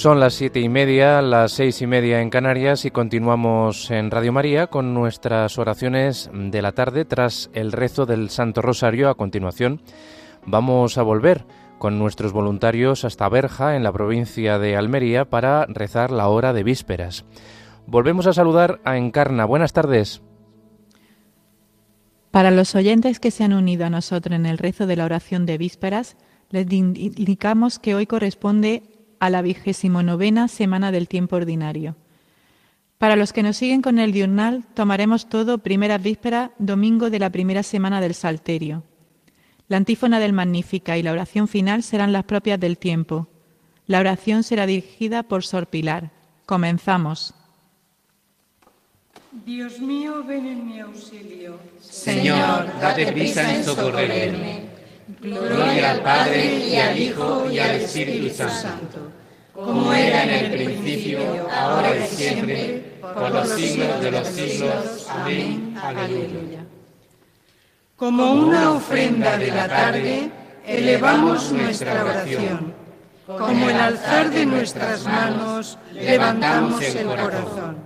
Son las siete y media, las seis y media en Canarias y continuamos en Radio María con nuestras oraciones de la tarde tras el rezo del Santo Rosario. A continuación vamos a volver con nuestros voluntarios hasta Berja, en la provincia de Almería, para rezar la hora de vísperas. Volvemos a saludar a Encarna. Buenas tardes. Para los oyentes que se han unido a nosotros en el rezo de la oración de vísperas, les indicamos que hoy corresponde a la vigésimo novena semana del tiempo ordinario. Para los que nos siguen con el diurnal, tomaremos todo primera víspera, domingo de la primera semana del Salterio. La antífona del Magnífica y la oración final serán las propias del tiempo. La oración será dirigida por Sor Pilar. Comenzamos. Dios mío, ven en mi auxilio. Señor, date prisa en socorrerme. Gloria al Padre y al Hijo y al Espíritu Santo, como era en el principio, ahora y siempre, por los siglos de los siglos. Amén. Aleluya. Como una ofrenda de la tarde, elevamos nuestra oración. Como el alzar de nuestras manos, levantamos el corazón.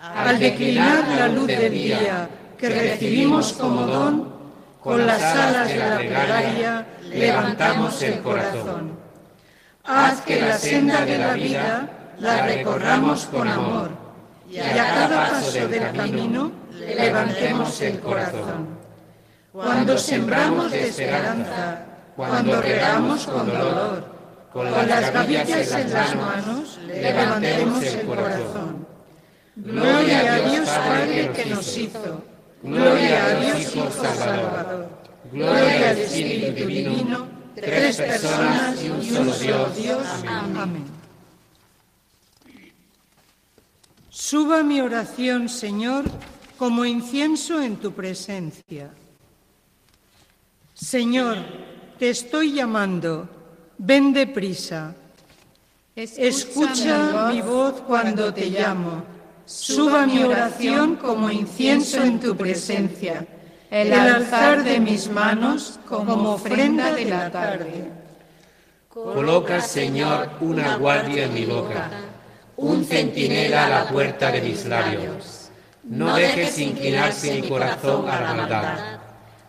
Al declinar la luz del día que recibimos como don, con las alas de la plegaria levantamos el corazón. Haz que la senda de la vida la recorramos con amor y a cada paso del camino levantemos el corazón. Cuando sembramos de esperanza, cuando regamos con dolor, con las gavillas en las manos, levantemos el corazón. Gloria a Dios Padre que nos hizo, gloria a Dios Hijo Salvador, gloria al Espíritu Divino, tres personas y un solo Dios. Amén. Suba mi oración, Señor, como incienso en tu presencia. Señor, te estoy llamando, ven deprisa. Escucha mi voz cuando te llamo. Suba mi oración como incienso en tu presencia, el alzar de mis manos como ofrenda de la tarde. Coloca, Señor, una guardia en mi boca, un centinela a la puerta de mis labios. No dejes inclinarse mi corazón a la maldad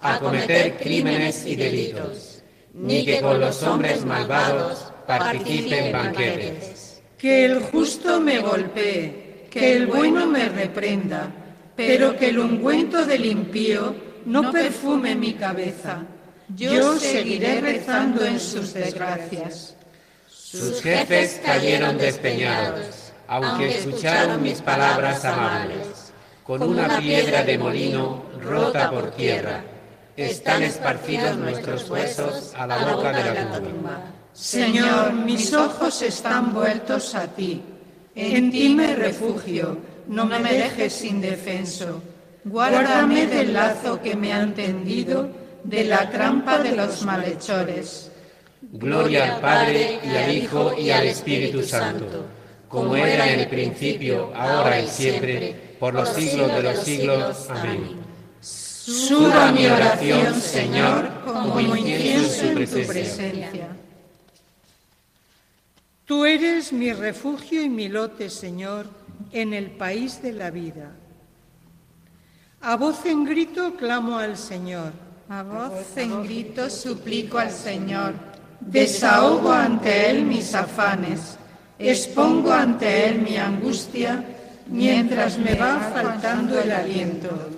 a cometer crímenes y delitos, ni que con los hombres malvados participe en banquetes. Que el justo me golpee, que el bueno me reprenda, pero que el ungüento del impío no perfume mi cabeza. Yo seguiré rezando en sus desgracias. Sus jefes cayeron despeñados, aunque escucharon mis palabras amables, con una piedra de molino rota por tierra están esparcidos nuestros huesos a la boca de la tumba. Señor, mis ojos están vueltos a ti. En ti me refugio, no me dejes indefenso. Guárdame del lazo que me han tendido, de la trampa de los malhechores. Gloria al Padre y al Hijo y al Espíritu Santo, como era en el principio, ahora y siempre, por los siglos de los siglos. Amén. Suba mi oración, Señor, como incienso en tu presencia. Tú eres mi refugio y mi lote, Señor, en el país de la vida. A voz en grito clamo al Señor. A voz en grito suplico al Señor. Desahogo ante Él mis afanes. Expongo ante Él mi angustia mientras me va faltando el aliento.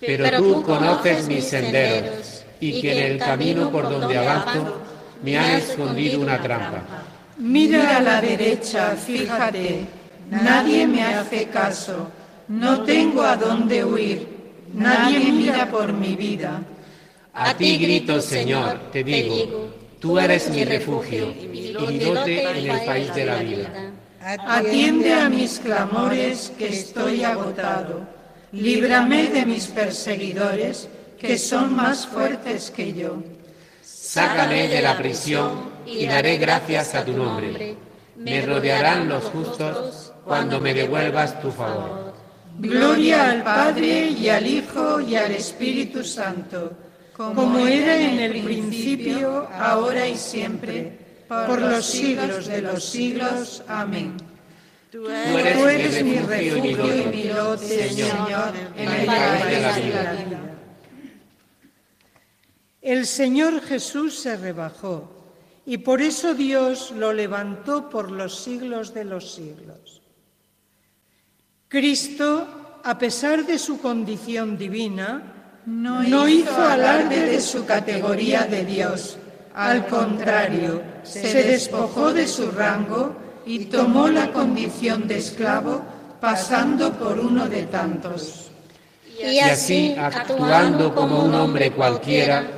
Pero tú conoces mis senderos y que en el camino por donde avanzo me ha escondido una trampa. Mira a la derecha, fíjate, nadie me hace caso, no tengo a dónde huir, nadie mira por mi vida. A ti grito, Señor, te digo, tú eres mi refugio y mi dote en el país de la vida. Atiende a mis clamores que estoy agotado líbrame de mis perseguidores, que son más fuertes que yo. Sácame de la prisión y daré gracias a tu nombre. Me rodearán los justos cuando me devuelvas tu favor. Gloria al Padre y al Hijo y al Espíritu Santo, como era en el principio, ahora y siempre, por los siglos de los siglos. Amén. Tú eres, mi refugio y mi lote, Señor, en el valle de la vida. El Señor Jesús se rebajó y por eso Dios lo levantó por los siglos de los siglos. Cristo, a pesar de su condición divina, no, hizo alarde de su categoría de Dios. Al contrario, se despojó de su rango y tomó la condición de esclavo, pasando por uno de tantos. Y así, actuando como un hombre cualquiera,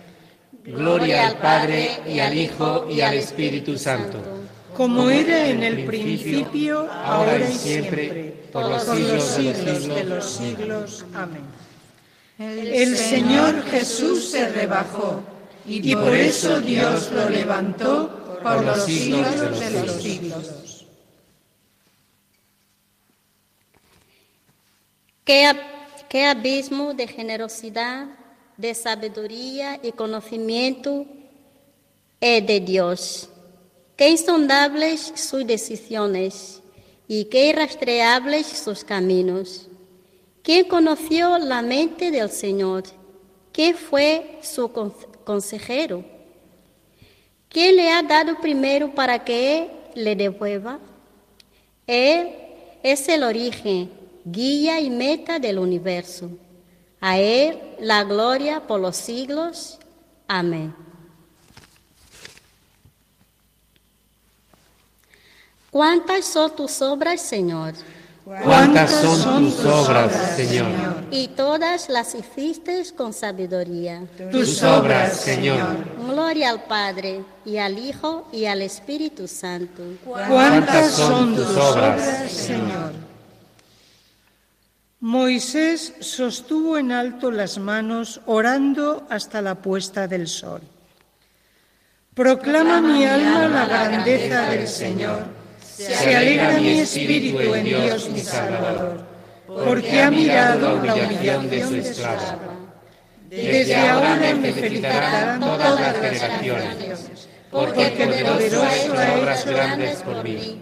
Gloria al Padre y al Hijo y al Espíritu Santo. Como era en el principio, ahora y siempre, por los siglos de los siglos. Amén. El Señor Jesús se rebajó y por eso Dios lo levantó por los siglos de los siglos. Qué, abismo de generosidad de sabiduría y conocimiento es de Dios. Qué insondables sus decisiones y qué irrastreables sus caminos. ¿Quién conoció la mente del Señor? ¿Quién fue su consejero? ¿Quién le ha dado primero para que le devuelva? Él es el origen, guía y meta del universo. A Él la gloria por los siglos. Amén. ¿Cuántas son tus obras, Señor? ¿Cuántas son tus obras, Señor? Y todas las hiciste con sabiduría. Tus obras, Señor. Gloria al Padre, y al Hijo, y al Espíritu Santo. ¿Cuántas son tus obras, Señor? Moisés sostuvo en alto las manos orando hasta la puesta del sol. Proclama mi alma la grandeza del Señor. Se alegra mi espíritu en Dios mi Salvador, porque ha mirado la humillación de su esclava. Desde ahora me felicitarán todas las generaciones, porque el poderoso ha hecho grandes por mí.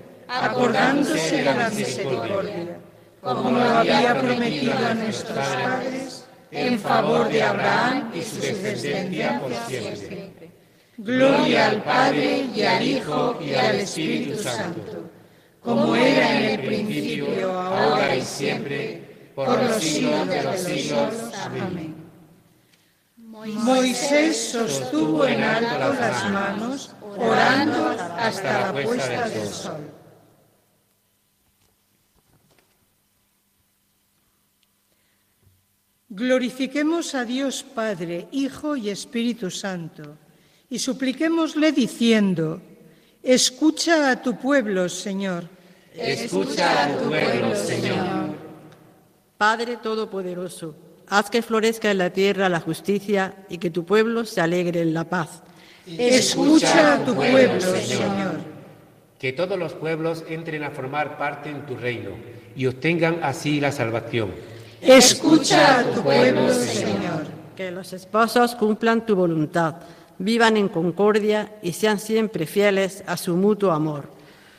acordándose de la misericordia, como lo había prometido a nuestros padres, en favor de Abraham y su descendencia por siempre. Gloria al Padre y al Hijo y al Espíritu Santo, como era en el principio, ahora y siempre, por los siglos de los siglos. Amén. Moisés sostuvo en alto las manos, orando hasta la puesta del sol. Glorifiquemos a Dios Padre, Hijo y Espíritu Santo, y supliquémosle diciendo, escucha a tu pueblo, Señor. Escucha a tu pueblo, Señor. Padre Todopoderoso, haz que florezca en la tierra la justicia y que tu pueblo se alegre en la paz. Escucha a tu pueblo, Señor. Que todos los pueblos entren a formar parte en tu reino y obtengan así la salvación Escucha a tu pueblo, Señor. Que los esposos cumplan tu voluntad, vivan en concordia y sean siempre fieles a su mutuo amor.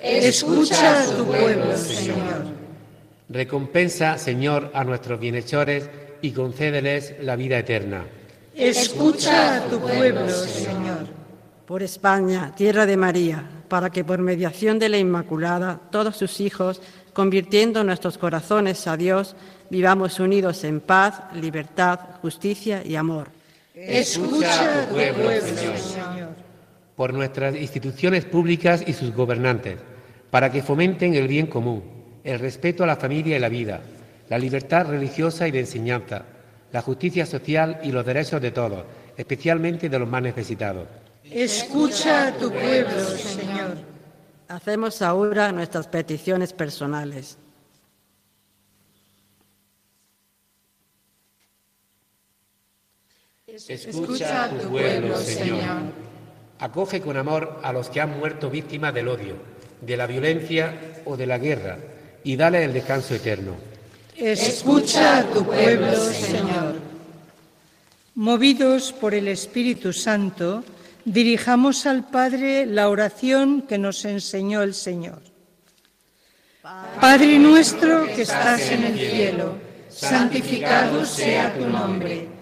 Escucha a tu pueblo, Señor. Recompensa, Señor, a nuestros bienhechores y concédeles la vida eterna. Escucha a tu pueblo, Señor. Por España, tierra de María, para que por mediación de la Inmaculada, todos sus hijos, convirtiendo nuestros corazones a Dios, vivamos unidos en paz, libertad, justicia y amor. Escucha a tu pueblo, Señor. Por nuestras instituciones públicas y sus gobernantes, para que fomenten el bien común, el respeto a la familia y la vida, la libertad religiosa y de enseñanza, la justicia social y los derechos de todos, especialmente de los más necesitados. Escucha a tu pueblo, Señor. Hacemos ahora nuestras peticiones personales. Escucha a tu pueblo, Señor. Acoge con amor a los que han muerto víctimas del odio, de la violencia o de la guerra y dale el descanso eterno. Escucha a tu pueblo, Señor. Movidos por el Espíritu Santo, dirijamos al Padre la oración que nos enseñó el Señor. Padre nuestro que estás en el cielo, santificado sea tu nombre.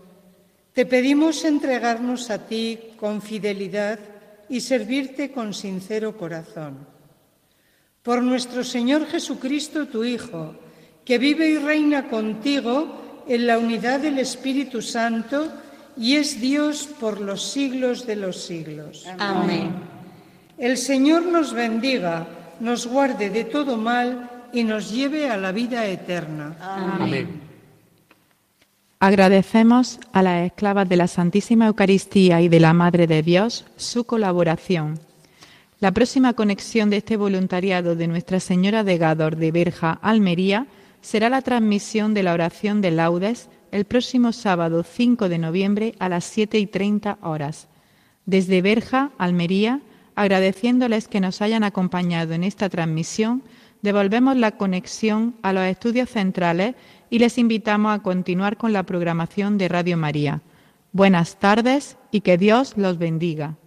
te pedimos entregarnos a ti con fidelidad y servirte con sincero corazón. Por nuestro Señor Jesucristo, tu Hijo, que vive y reina contigo en la unidad del Espíritu Santo, y es Dios por los siglos de los siglos. Amén. El Señor nos bendiga, nos guarde de todo mal y nos lleve a la vida eterna. Amén. Agradecemos a las esclavas de la Santísima Eucaristía y de la Madre de Dios su colaboración. La próxima conexión de este voluntariado de Nuestra Señora de Gador de Berja, Almería, será la transmisión de la oración de laudes el próximo sábado 5 de noviembre a las 7 y 30 horas. Desde Berja, Almería, agradeciéndoles que nos hayan acompañado en esta transmisión, devolvemos la conexión a los estudios centrales y les invitamos a continuar con la programación de Radio María. Buenas tardes y que Dios los bendiga.